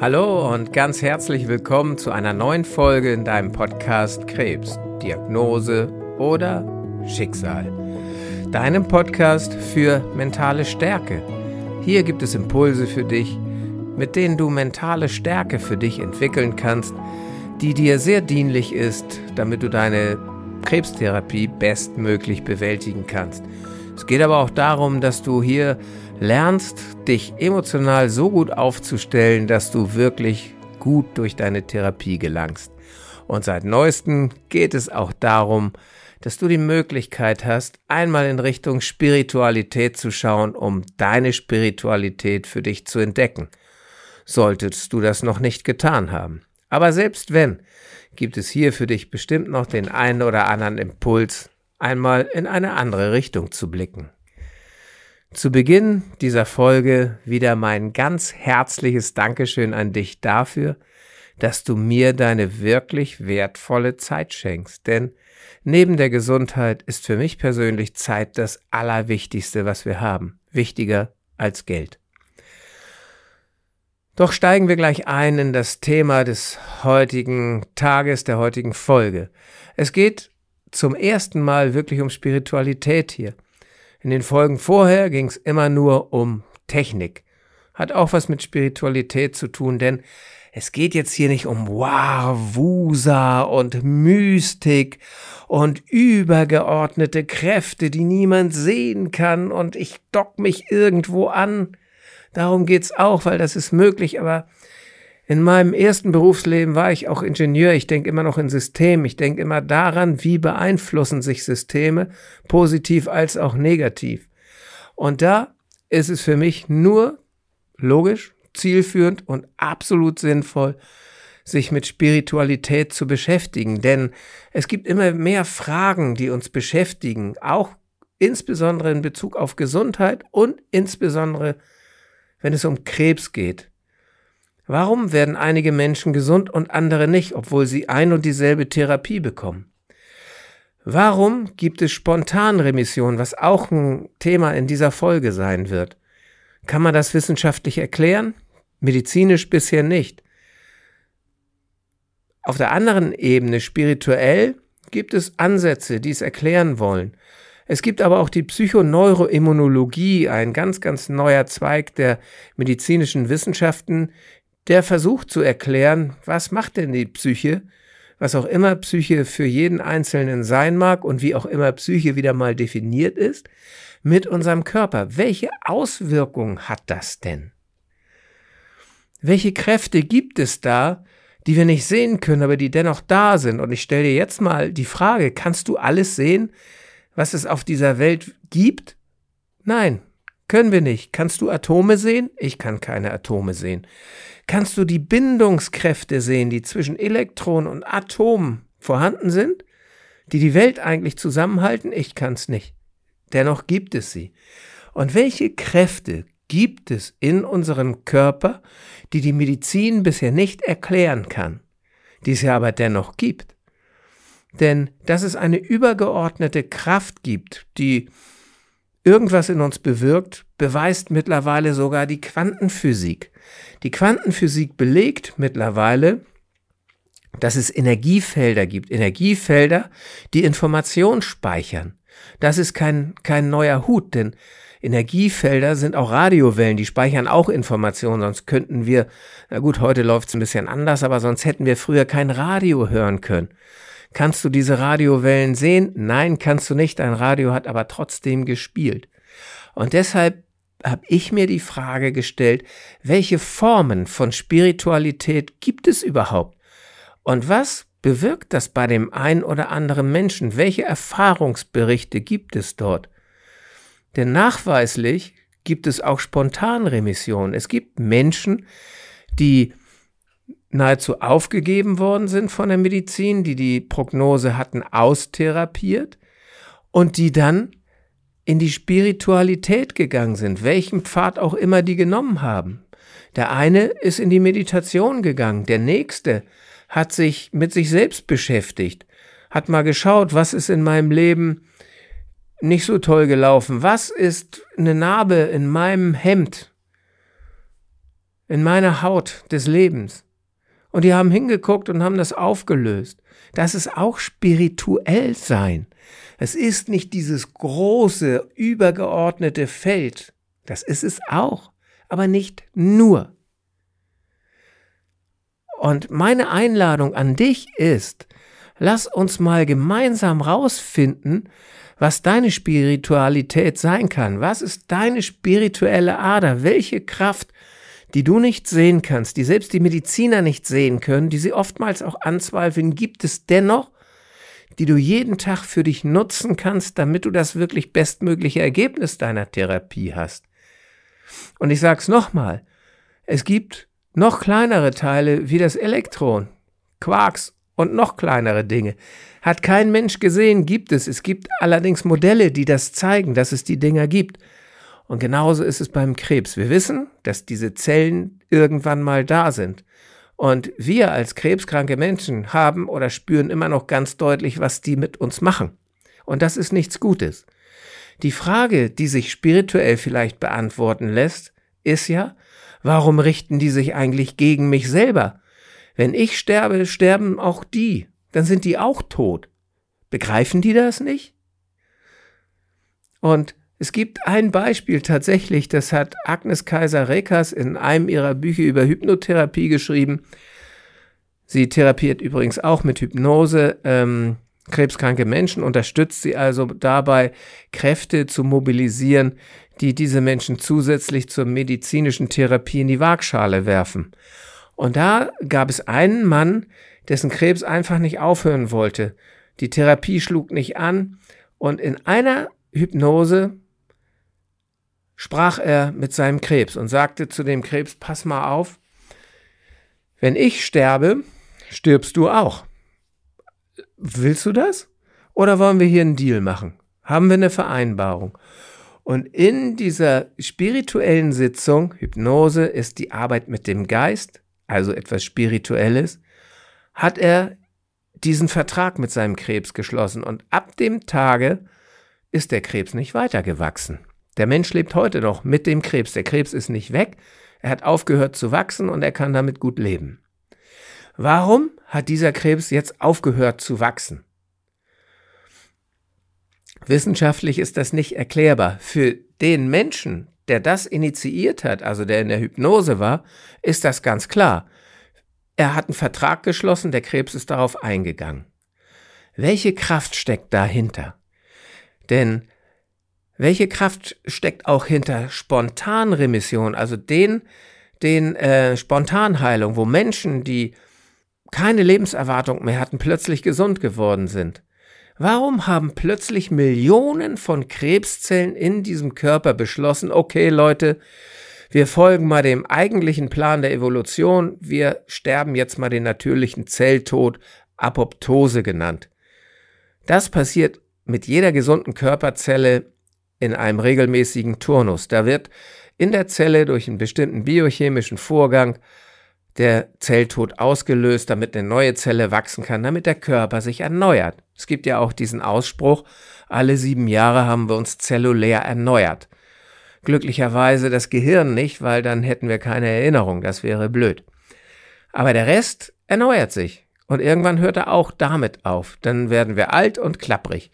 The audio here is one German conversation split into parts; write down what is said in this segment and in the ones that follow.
Hallo und ganz herzlich willkommen zu einer neuen Folge in deinem Podcast Krebs, Diagnose oder Schicksal. Deinem Podcast für mentale Stärke. Hier gibt es Impulse für dich, mit denen du mentale Stärke für dich entwickeln kannst, die dir sehr dienlich ist, damit du deine Krebstherapie bestmöglich bewältigen kannst. Es geht aber auch darum, dass du hier lernst, dich emotional so gut aufzustellen, dass du wirklich gut durch deine Therapie gelangst. Und seit neuestem geht es auch darum, dass du die Möglichkeit hast, einmal in Richtung Spiritualität zu schauen, um deine Spiritualität für dich zu entdecken. Solltest du das noch nicht getan haben. Aber selbst wenn, gibt es hier für dich bestimmt noch den einen oder anderen Impuls, einmal in eine andere Richtung zu blicken. Zu Beginn dieser Folge wieder mein ganz herzliches Dankeschön an dich dafür, dass du mir deine wirklich wertvolle Zeit schenkst. Denn neben der Gesundheit ist für mich persönlich Zeit das Allerwichtigste, was wir haben. Wichtiger als Geld. Doch steigen wir gleich ein in das Thema des heutigen Tages, der heutigen Folge. Es geht zum ersten Mal wirklich um Spiritualität hier. In den Folgen vorher ging es immer nur um Technik. Hat auch was mit Spiritualität zu tun, denn es geht jetzt hier nicht um Wusa und Mystik und übergeordnete Kräfte, die niemand sehen kann und ich dock mich irgendwo an. Darum geht's auch, weil das ist möglich, aber in meinem ersten Berufsleben war ich auch Ingenieur. Ich denke immer noch in System. Ich denke immer daran, wie beeinflussen sich Systeme, positiv als auch negativ. Und da ist es für mich nur logisch, zielführend und absolut sinnvoll, sich mit Spiritualität zu beschäftigen. Denn es gibt immer mehr Fragen, die uns beschäftigen, auch insbesondere in Bezug auf Gesundheit und insbesondere, wenn es um Krebs geht. Warum werden einige Menschen gesund und andere nicht, obwohl sie ein und dieselbe Therapie bekommen? Warum gibt es Spontanremission, was auch ein Thema in dieser Folge sein wird? Kann man das wissenschaftlich erklären? Medizinisch bisher nicht. Auf der anderen Ebene, spirituell, gibt es Ansätze, die es erklären wollen. Es gibt aber auch die Psychoneuroimmunologie, ein ganz, ganz neuer Zweig der medizinischen Wissenschaften, der versucht zu erklären, was macht denn die Psyche, was auch immer Psyche für jeden Einzelnen sein mag und wie auch immer Psyche wieder mal definiert ist, mit unserem Körper. Welche Auswirkungen hat das denn? Welche Kräfte gibt es da, die wir nicht sehen können, aber die dennoch da sind? Und ich stelle dir jetzt mal die Frage, kannst du alles sehen, was es auf dieser Welt gibt? Nein, können wir nicht. Kannst du Atome sehen? Ich kann keine Atome sehen kannst du die Bindungskräfte sehen, die zwischen Elektronen und Atomen vorhanden sind, die die Welt eigentlich zusammenhalten? Ich kann es nicht. Dennoch gibt es sie. Und welche Kräfte gibt es in unserem Körper, die die Medizin bisher nicht erklären kann, die es ja aber dennoch gibt? Denn dass es eine übergeordnete Kraft gibt, die irgendwas in uns bewirkt, beweist mittlerweile sogar die Quantenphysik. Die Quantenphysik belegt mittlerweile, dass es Energiefelder gibt, Energiefelder, die Information speichern. Das ist kein, kein neuer Hut, denn Energiefelder sind auch Radiowellen, die speichern auch Informationen, sonst könnten wir, na gut, heute läuft es ein bisschen anders, aber sonst hätten wir früher kein Radio hören können. Kannst du diese Radiowellen sehen? Nein, kannst du nicht. Ein Radio hat aber trotzdem gespielt. Und deshalb habe ich mir die Frage gestellt, welche Formen von Spiritualität gibt es überhaupt? Und was bewirkt das bei dem einen oder anderen Menschen? Welche Erfahrungsberichte gibt es dort? Denn nachweislich gibt es auch Spontanremissionen. Es gibt Menschen, die nahezu aufgegeben worden sind von der Medizin, die die Prognose hatten austherapiert und die dann in die Spiritualität gegangen sind, welchen Pfad auch immer die genommen haben. Der eine ist in die Meditation gegangen, der nächste hat sich mit sich selbst beschäftigt, hat mal geschaut, was ist in meinem Leben nicht so toll gelaufen, was ist eine Narbe in meinem Hemd, in meiner Haut des Lebens. Und die haben hingeguckt und haben das aufgelöst. Das ist auch spirituell sein. Es ist nicht dieses große, übergeordnete Feld. Das ist es auch, aber nicht nur. Und meine Einladung an dich ist, lass uns mal gemeinsam rausfinden, was deine Spiritualität sein kann. Was ist deine spirituelle Ader? Welche Kraft die du nicht sehen kannst, die selbst die Mediziner nicht sehen können, die sie oftmals auch anzweifeln, gibt es dennoch, die du jeden Tag für dich nutzen kannst, damit du das wirklich bestmögliche Ergebnis deiner Therapie hast. Und ich sag's nochmal, es gibt noch kleinere Teile wie das Elektron, Quarks und noch kleinere Dinge. Hat kein Mensch gesehen, gibt es. Es gibt allerdings Modelle, die das zeigen, dass es die Dinger gibt. Und genauso ist es beim Krebs. Wir wissen, dass diese Zellen irgendwann mal da sind. Und wir als krebskranke Menschen haben oder spüren immer noch ganz deutlich, was die mit uns machen. Und das ist nichts Gutes. Die Frage, die sich spirituell vielleicht beantworten lässt, ist ja, warum richten die sich eigentlich gegen mich selber? Wenn ich sterbe, sterben auch die. Dann sind die auch tot. Begreifen die das nicht? Und es gibt ein Beispiel tatsächlich, das hat Agnes Kaiser-Rekas in einem ihrer Bücher über Hypnotherapie geschrieben. Sie therapiert übrigens auch mit Hypnose ähm, krebskranke Menschen, unterstützt sie also dabei, Kräfte zu mobilisieren, die diese Menschen zusätzlich zur medizinischen Therapie in die Waagschale werfen. Und da gab es einen Mann, dessen Krebs einfach nicht aufhören wollte. Die Therapie schlug nicht an und in einer Hypnose sprach er mit seinem Krebs und sagte zu dem Krebs, pass mal auf, wenn ich sterbe, stirbst du auch. Willst du das? Oder wollen wir hier einen Deal machen? Haben wir eine Vereinbarung? Und in dieser spirituellen Sitzung, Hypnose ist die Arbeit mit dem Geist, also etwas Spirituelles, hat er diesen Vertrag mit seinem Krebs geschlossen und ab dem Tage ist der Krebs nicht weitergewachsen. Der Mensch lebt heute noch mit dem Krebs. Der Krebs ist nicht weg, er hat aufgehört zu wachsen und er kann damit gut leben. Warum hat dieser Krebs jetzt aufgehört zu wachsen? Wissenschaftlich ist das nicht erklärbar. Für den Menschen, der das initiiert hat, also der in der Hypnose war, ist das ganz klar. Er hat einen Vertrag geschlossen, der Krebs ist darauf eingegangen. Welche Kraft steckt dahinter? Denn welche Kraft steckt auch hinter Spontanremission, also den, den äh, Spontanheilung, wo Menschen, die keine Lebenserwartung mehr hatten, plötzlich gesund geworden sind? Warum haben plötzlich Millionen von Krebszellen in diesem Körper beschlossen, okay Leute, wir folgen mal dem eigentlichen Plan der Evolution, wir sterben jetzt mal den natürlichen Zelltod, Apoptose genannt. Das passiert mit jeder gesunden Körperzelle in einem regelmäßigen Turnus. Da wird in der Zelle durch einen bestimmten biochemischen Vorgang der Zelltod ausgelöst, damit eine neue Zelle wachsen kann, damit der Körper sich erneuert. Es gibt ja auch diesen Ausspruch, alle sieben Jahre haben wir uns zellulär erneuert. Glücklicherweise das Gehirn nicht, weil dann hätten wir keine Erinnerung, das wäre blöd. Aber der Rest erneuert sich. Und irgendwann hört er auch damit auf. Dann werden wir alt und klapprig.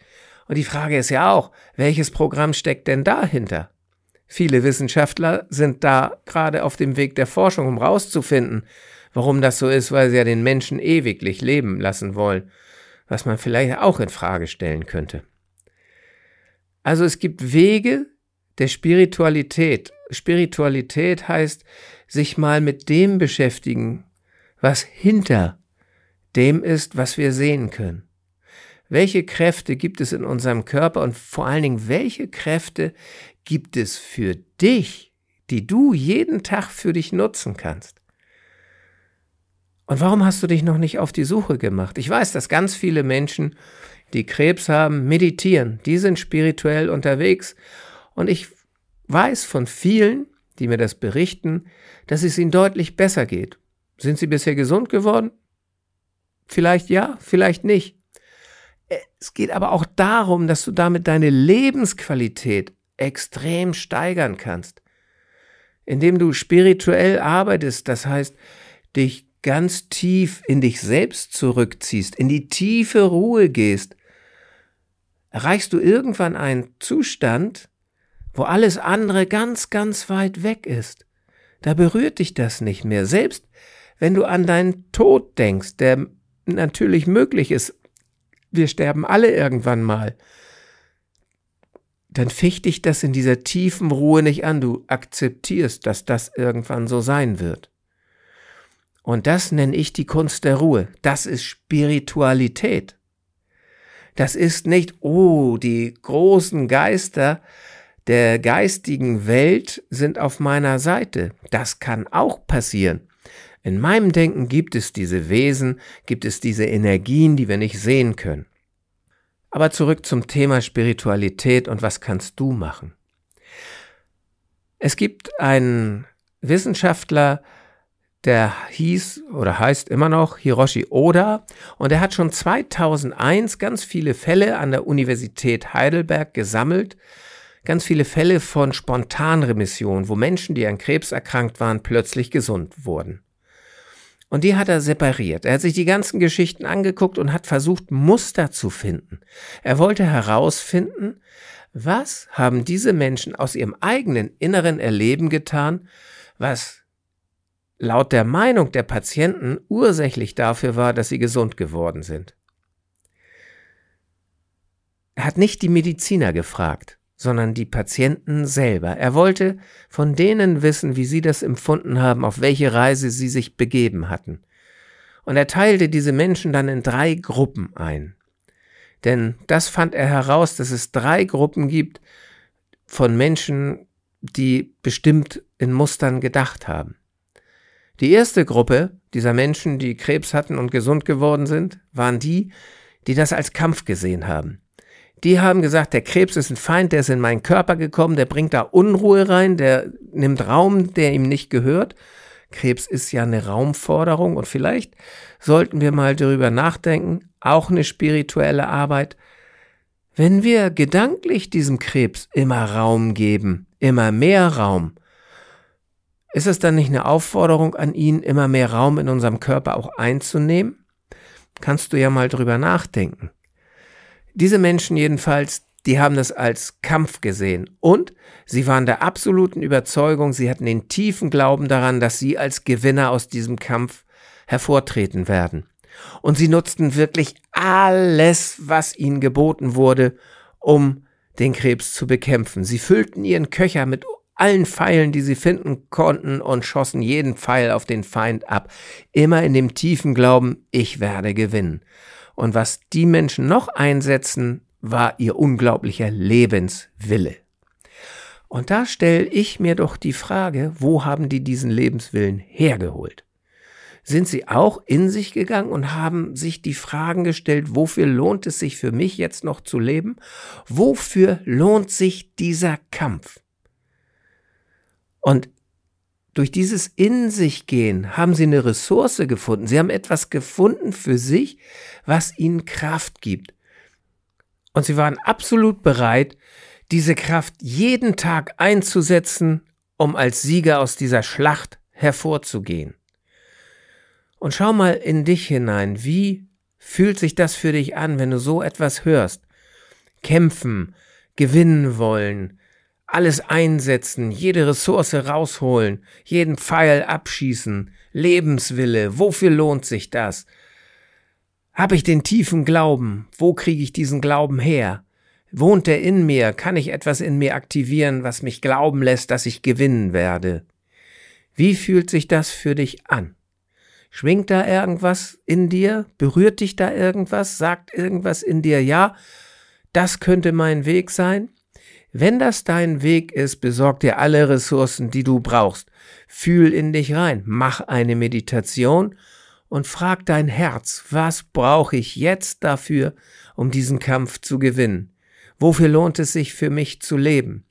Und die Frage ist ja auch, welches Programm steckt denn dahinter? Viele Wissenschaftler sind da gerade auf dem Weg der Forschung, um rauszufinden, warum das so ist, weil sie ja den Menschen ewiglich leben lassen wollen, was man vielleicht auch in Frage stellen könnte. Also es gibt Wege der Spiritualität. Spiritualität heißt, sich mal mit dem beschäftigen, was hinter dem ist, was wir sehen können. Welche Kräfte gibt es in unserem Körper und vor allen Dingen, welche Kräfte gibt es für dich, die du jeden Tag für dich nutzen kannst? Und warum hast du dich noch nicht auf die Suche gemacht? Ich weiß, dass ganz viele Menschen, die Krebs haben, meditieren. Die sind spirituell unterwegs. Und ich weiß von vielen, die mir das berichten, dass es ihnen deutlich besser geht. Sind sie bisher gesund geworden? Vielleicht ja, vielleicht nicht. Es geht aber auch darum, dass du damit deine Lebensqualität extrem steigern kannst. indem du spirituell arbeitest, das heißt, dich ganz tief in dich selbst zurückziehst, in die tiefe Ruhe gehst, erreichst du irgendwann einen Zustand, wo alles andere ganz, ganz weit weg ist. Da berührt dich das nicht mehr. Selbst wenn du an deinen Tod denkst, der natürlich möglich ist, wir sterben alle irgendwann mal, dann ficht dich das in dieser tiefen Ruhe nicht an. Du akzeptierst, dass das irgendwann so sein wird. Und das nenne ich die Kunst der Ruhe. Das ist Spiritualität. Das ist nicht, oh, die großen Geister der geistigen Welt sind auf meiner Seite. Das kann auch passieren. In meinem Denken gibt es diese Wesen, gibt es diese Energien, die wir nicht sehen können. Aber zurück zum Thema Spiritualität und was kannst du machen? Es gibt einen Wissenschaftler, der hieß oder heißt immer noch Hiroshi Oda und er hat schon 2001 ganz viele Fälle an der Universität Heidelberg gesammelt, ganz viele Fälle von Spontanremission, wo Menschen, die an Krebs erkrankt waren, plötzlich gesund wurden. Und die hat er separiert. Er hat sich die ganzen Geschichten angeguckt und hat versucht, Muster zu finden. Er wollte herausfinden, was haben diese Menschen aus ihrem eigenen inneren Erleben getan, was laut der Meinung der Patienten ursächlich dafür war, dass sie gesund geworden sind. Er hat nicht die Mediziner gefragt sondern die Patienten selber. Er wollte von denen wissen, wie sie das empfunden haben, auf welche Reise sie sich begeben hatten. Und er teilte diese Menschen dann in drei Gruppen ein. Denn das fand er heraus, dass es drei Gruppen gibt von Menschen, die bestimmt in Mustern gedacht haben. Die erste Gruppe dieser Menschen, die Krebs hatten und gesund geworden sind, waren die, die das als Kampf gesehen haben. Die haben gesagt, der Krebs ist ein Feind, der ist in meinen Körper gekommen, der bringt da Unruhe rein, der nimmt Raum, der ihm nicht gehört. Krebs ist ja eine Raumforderung und vielleicht sollten wir mal darüber nachdenken, auch eine spirituelle Arbeit. Wenn wir gedanklich diesem Krebs immer Raum geben, immer mehr Raum, ist es dann nicht eine Aufforderung an ihn, immer mehr Raum in unserem Körper auch einzunehmen? Kannst du ja mal drüber nachdenken. Diese Menschen jedenfalls, die haben das als Kampf gesehen und sie waren der absoluten Überzeugung, sie hatten den tiefen Glauben daran, dass sie als Gewinner aus diesem Kampf hervortreten werden. Und sie nutzten wirklich alles, was ihnen geboten wurde, um den Krebs zu bekämpfen. Sie füllten ihren Köcher mit allen Pfeilen, die sie finden konnten, und schossen jeden Pfeil auf den Feind ab, immer in dem tiefen Glauben, ich werde gewinnen. Und was die Menschen noch einsetzen, war ihr unglaublicher Lebenswille. Und da stelle ich mir doch die Frage, wo haben die diesen Lebenswillen hergeholt? Sind sie auch in sich gegangen und haben sich die Fragen gestellt, wofür lohnt es sich für mich jetzt noch zu leben? Wofür lohnt sich dieser Kampf? Und durch dieses In sich gehen haben sie eine Ressource gefunden. Sie haben etwas gefunden für sich, was ihnen Kraft gibt. Und sie waren absolut bereit, diese Kraft jeden Tag einzusetzen, um als Sieger aus dieser Schlacht hervorzugehen. Und schau mal in dich hinein, wie fühlt sich das für dich an, wenn du so etwas hörst? Kämpfen, gewinnen wollen, alles einsetzen, jede Ressource rausholen, jeden Pfeil abschießen, Lebenswille, wofür lohnt sich das? Hab ich den tiefen Glauben? Wo kriege ich diesen Glauben her? Wohnt er in mir? Kann ich etwas in mir aktivieren, was mich glauben lässt, dass ich gewinnen werde? Wie fühlt sich das für dich an? Schwingt da irgendwas in dir? Berührt dich da irgendwas? Sagt irgendwas in dir, ja, das könnte mein Weg sein? Wenn das dein Weg ist, besorg dir alle Ressourcen, die du brauchst. Fühl in dich rein, mach eine Meditation und frag dein Herz, was brauche ich jetzt dafür, um diesen Kampf zu gewinnen? Wofür lohnt es sich für mich zu leben?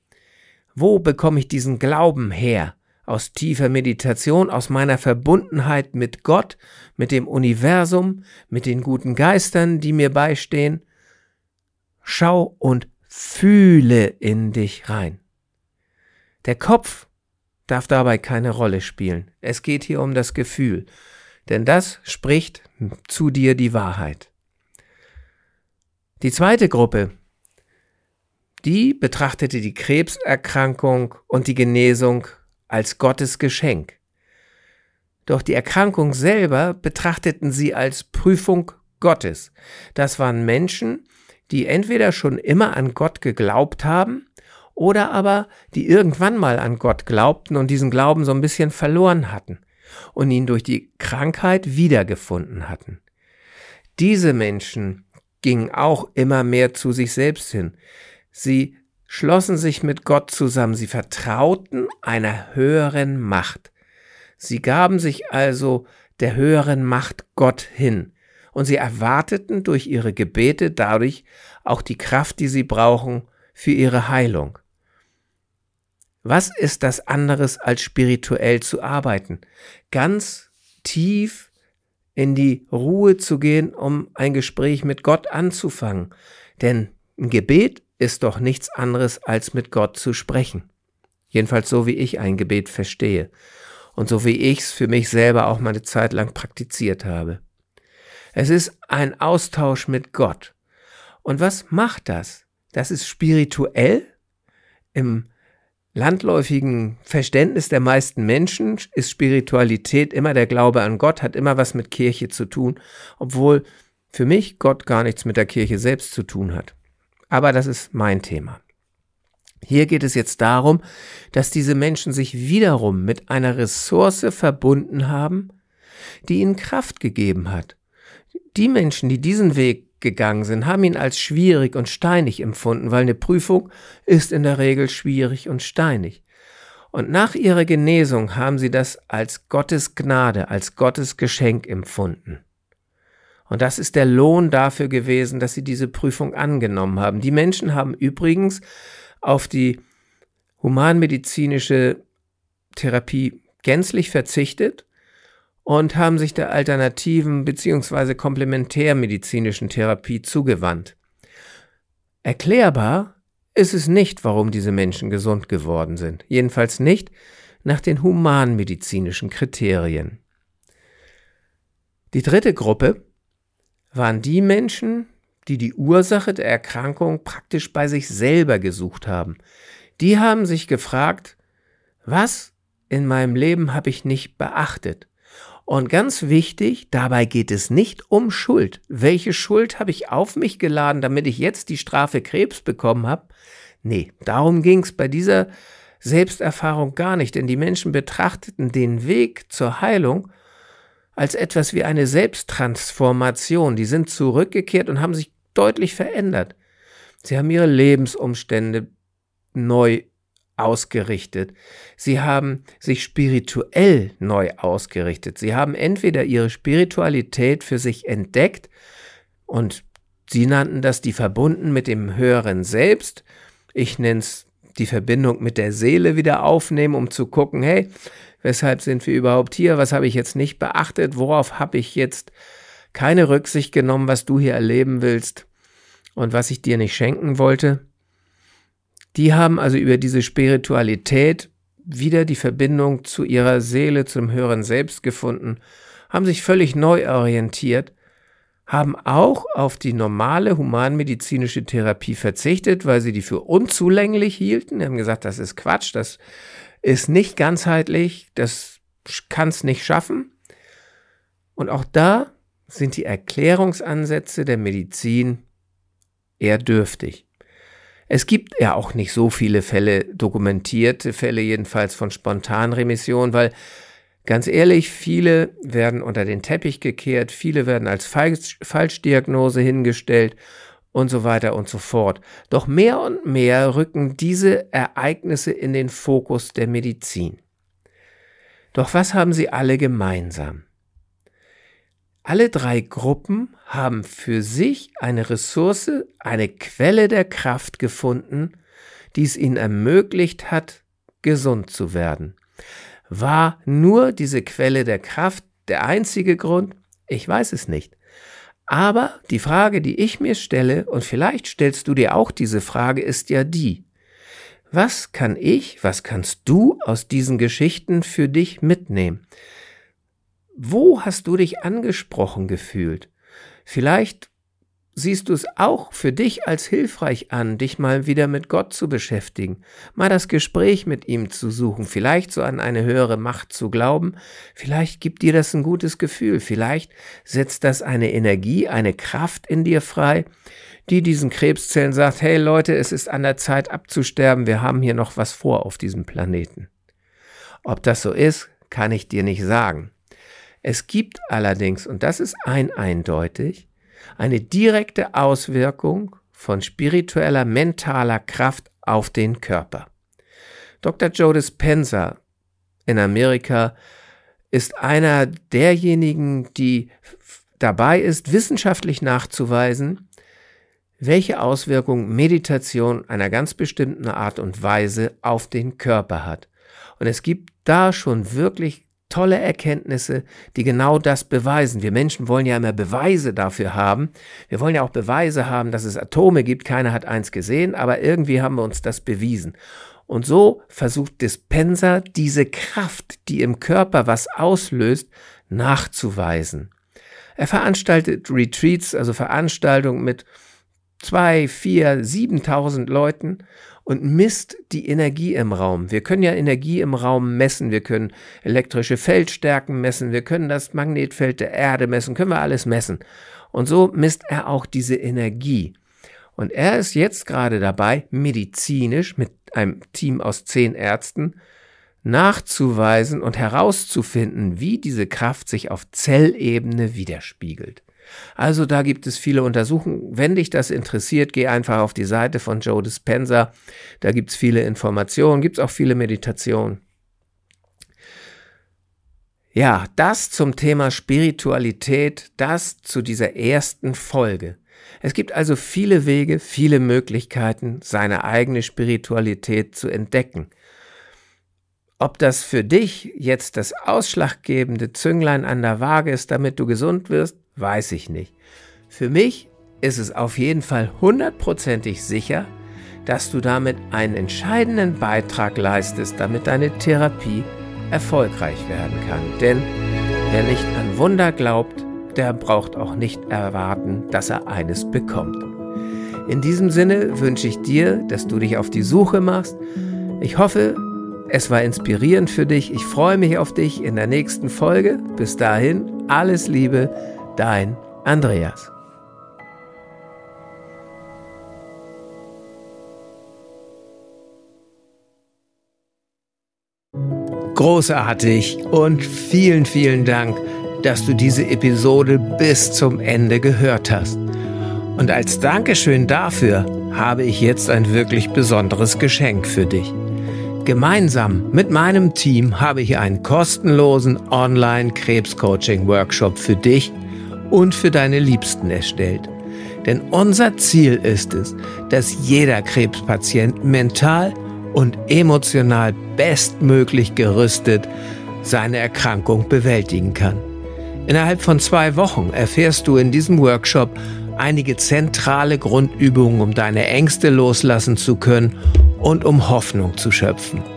Wo bekomme ich diesen Glauben her? Aus tiefer Meditation, aus meiner Verbundenheit mit Gott, mit dem Universum, mit den guten Geistern, die mir beistehen? Schau und Fühle in dich rein. Der Kopf darf dabei keine Rolle spielen. Es geht hier um das Gefühl, denn das spricht zu dir die Wahrheit. Die zweite Gruppe, die betrachtete die Krebserkrankung und die Genesung als Gottes Geschenk. Doch die Erkrankung selber betrachteten sie als Prüfung Gottes. Das waren Menschen, die entweder schon immer an Gott geglaubt haben oder aber die irgendwann mal an Gott glaubten und diesen Glauben so ein bisschen verloren hatten und ihn durch die Krankheit wiedergefunden hatten. Diese Menschen gingen auch immer mehr zu sich selbst hin. Sie schlossen sich mit Gott zusammen, sie vertrauten einer höheren Macht. Sie gaben sich also der höheren Macht Gott hin, und sie erwarteten durch ihre Gebete dadurch auch die Kraft, die sie brauchen für ihre Heilung. Was ist das anderes als spirituell zu arbeiten? Ganz tief in die Ruhe zu gehen, um ein Gespräch mit Gott anzufangen. Denn ein Gebet ist doch nichts anderes als mit Gott zu sprechen. Jedenfalls so wie ich ein Gebet verstehe und so wie ich es für mich selber auch meine Zeit lang praktiziert habe. Es ist ein Austausch mit Gott. Und was macht das? Das ist spirituell im landläufigen Verständnis der meisten Menschen ist Spiritualität immer der Glaube an Gott, hat immer was mit Kirche zu tun, obwohl für mich Gott gar nichts mit der Kirche selbst zu tun hat. Aber das ist mein Thema. Hier geht es jetzt darum, dass diese Menschen sich wiederum mit einer Ressource verbunden haben, die ihnen Kraft gegeben hat. Die Menschen, die diesen Weg gegangen sind, haben ihn als schwierig und steinig empfunden, weil eine Prüfung ist in der Regel schwierig und steinig. Und nach ihrer Genesung haben sie das als Gottes Gnade, als Gottes Geschenk empfunden. Und das ist der Lohn dafür gewesen, dass sie diese Prüfung angenommen haben. Die Menschen haben übrigens auf die humanmedizinische Therapie gänzlich verzichtet und haben sich der alternativen bzw. komplementärmedizinischen Therapie zugewandt. Erklärbar ist es nicht, warum diese Menschen gesund geworden sind, jedenfalls nicht nach den humanmedizinischen Kriterien. Die dritte Gruppe waren die Menschen, die die Ursache der Erkrankung praktisch bei sich selber gesucht haben. Die haben sich gefragt, was in meinem Leben habe ich nicht beachtet? Und ganz wichtig, dabei geht es nicht um Schuld. Welche Schuld habe ich auf mich geladen, damit ich jetzt die Strafe Krebs bekommen habe? Nee, darum ging es bei dieser Selbsterfahrung gar nicht, denn die Menschen betrachteten den Weg zur Heilung als etwas wie eine Selbsttransformation. Die sind zurückgekehrt und haben sich deutlich verändert. Sie haben ihre Lebensumstände neu ausgerichtet. Sie haben sich spirituell neu ausgerichtet. Sie haben entweder ihre Spiritualität für sich entdeckt und sie nannten das die verbunden mit dem höheren Selbst. Ich nenne es die Verbindung mit der Seele wieder aufnehmen, um zu gucken, hey, weshalb sind wir überhaupt hier? Was habe ich jetzt nicht beachtet? Worauf habe ich jetzt keine Rücksicht genommen, was du hier erleben willst und was ich dir nicht schenken wollte? Die haben also über diese Spiritualität wieder die Verbindung zu ihrer Seele, zum höheren Selbst gefunden, haben sich völlig neu orientiert, haben auch auf die normale humanmedizinische Therapie verzichtet, weil sie die für unzulänglich hielten. Die haben gesagt, das ist Quatsch, das ist nicht ganzheitlich, das kann es nicht schaffen. Und auch da sind die Erklärungsansätze der Medizin eher dürftig. Es gibt ja auch nicht so viele Fälle, dokumentierte Fälle jedenfalls von Spontanremission, weil ganz ehrlich, viele werden unter den Teppich gekehrt, viele werden als Falsch Falschdiagnose hingestellt und so weiter und so fort. Doch mehr und mehr rücken diese Ereignisse in den Fokus der Medizin. Doch was haben sie alle gemeinsam? Alle drei Gruppen haben für sich eine Ressource, eine Quelle der Kraft gefunden, die es ihnen ermöglicht hat, gesund zu werden. War nur diese Quelle der Kraft der einzige Grund? Ich weiß es nicht. Aber die Frage, die ich mir stelle, und vielleicht stellst du dir auch diese Frage, ist ja die, Was kann ich, was kannst du aus diesen Geschichten für dich mitnehmen? Wo hast du dich angesprochen gefühlt? Vielleicht siehst du es auch für dich als hilfreich an, dich mal wieder mit Gott zu beschäftigen, mal das Gespräch mit ihm zu suchen, vielleicht so an eine höhere Macht zu glauben, vielleicht gibt dir das ein gutes Gefühl, vielleicht setzt das eine Energie, eine Kraft in dir frei, die diesen Krebszellen sagt, hey Leute, es ist an der Zeit abzusterben, wir haben hier noch was vor auf diesem Planeten. Ob das so ist, kann ich dir nicht sagen. Es gibt allerdings, und das ist ein eindeutig, eine direkte Auswirkung von spiritueller, mentaler Kraft auf den Körper. Dr. Joe Dispenza in Amerika ist einer derjenigen, die dabei ist, wissenschaftlich nachzuweisen, welche Auswirkungen Meditation einer ganz bestimmten Art und Weise auf den Körper hat. Und es gibt da schon wirklich tolle Erkenntnisse, die genau das beweisen. Wir Menschen wollen ja immer Beweise dafür haben. Wir wollen ja auch Beweise haben, dass es Atome gibt. Keiner hat eins gesehen, aber irgendwie haben wir uns das bewiesen. Und so versucht Dispenser diese Kraft, die im Körper was auslöst, nachzuweisen. Er veranstaltet Retreats, also Veranstaltungen mit zwei, vier, siebentausend Leuten und misst die Energie im Raum. Wir können ja Energie im Raum messen, wir können elektrische Feldstärken messen, wir können das Magnetfeld der Erde messen, können wir alles messen. Und so misst er auch diese Energie. Und er ist jetzt gerade dabei, medizinisch mit einem Team aus zehn Ärzten nachzuweisen und herauszufinden, wie diese Kraft sich auf Zellebene widerspiegelt. Also da gibt es viele Untersuchungen. Wenn dich das interessiert, geh einfach auf die Seite von Joe Dispenza. Da gibt es viele Informationen, gibt es auch viele Meditationen. Ja, das zum Thema Spiritualität, das zu dieser ersten Folge. Es gibt also viele Wege, viele Möglichkeiten, seine eigene Spiritualität zu entdecken. Ob das für dich jetzt das ausschlaggebende Zünglein an der Waage ist, damit du gesund wirst, weiß ich nicht. Für mich ist es auf jeden Fall hundertprozentig sicher, dass du damit einen entscheidenden Beitrag leistest, damit deine Therapie erfolgreich werden kann. Denn wer nicht an Wunder glaubt, der braucht auch nicht erwarten, dass er eines bekommt. In diesem Sinne wünsche ich dir, dass du dich auf die Suche machst. Ich hoffe, es war inspirierend für dich. Ich freue mich auf dich in der nächsten Folge. Bis dahin, alles Liebe Dein Andreas. Großartig und vielen, vielen Dank, dass du diese Episode bis zum Ende gehört hast. Und als Dankeschön dafür habe ich jetzt ein wirklich besonderes Geschenk für dich. Gemeinsam mit meinem Team habe ich einen kostenlosen Online-Krebscoaching-Workshop für dich und für deine Liebsten erstellt. Denn unser Ziel ist es, dass jeder Krebspatient mental und emotional bestmöglich gerüstet seine Erkrankung bewältigen kann. Innerhalb von zwei Wochen erfährst du in diesem Workshop einige zentrale Grundübungen, um deine Ängste loslassen zu können und um Hoffnung zu schöpfen.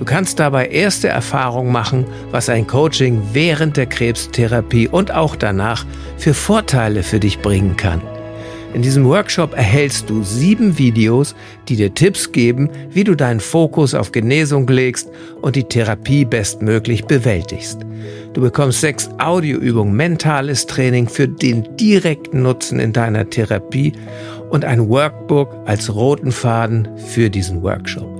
Du kannst dabei erste Erfahrungen machen, was ein Coaching während der Krebstherapie und auch danach für Vorteile für dich bringen kann. In diesem Workshop erhältst du sieben Videos, die dir Tipps geben, wie du deinen Fokus auf Genesung legst und die Therapie bestmöglich bewältigst. Du bekommst sechs Audioübungen, mentales Training für den direkten Nutzen in deiner Therapie und ein Workbook als roten Faden für diesen Workshop.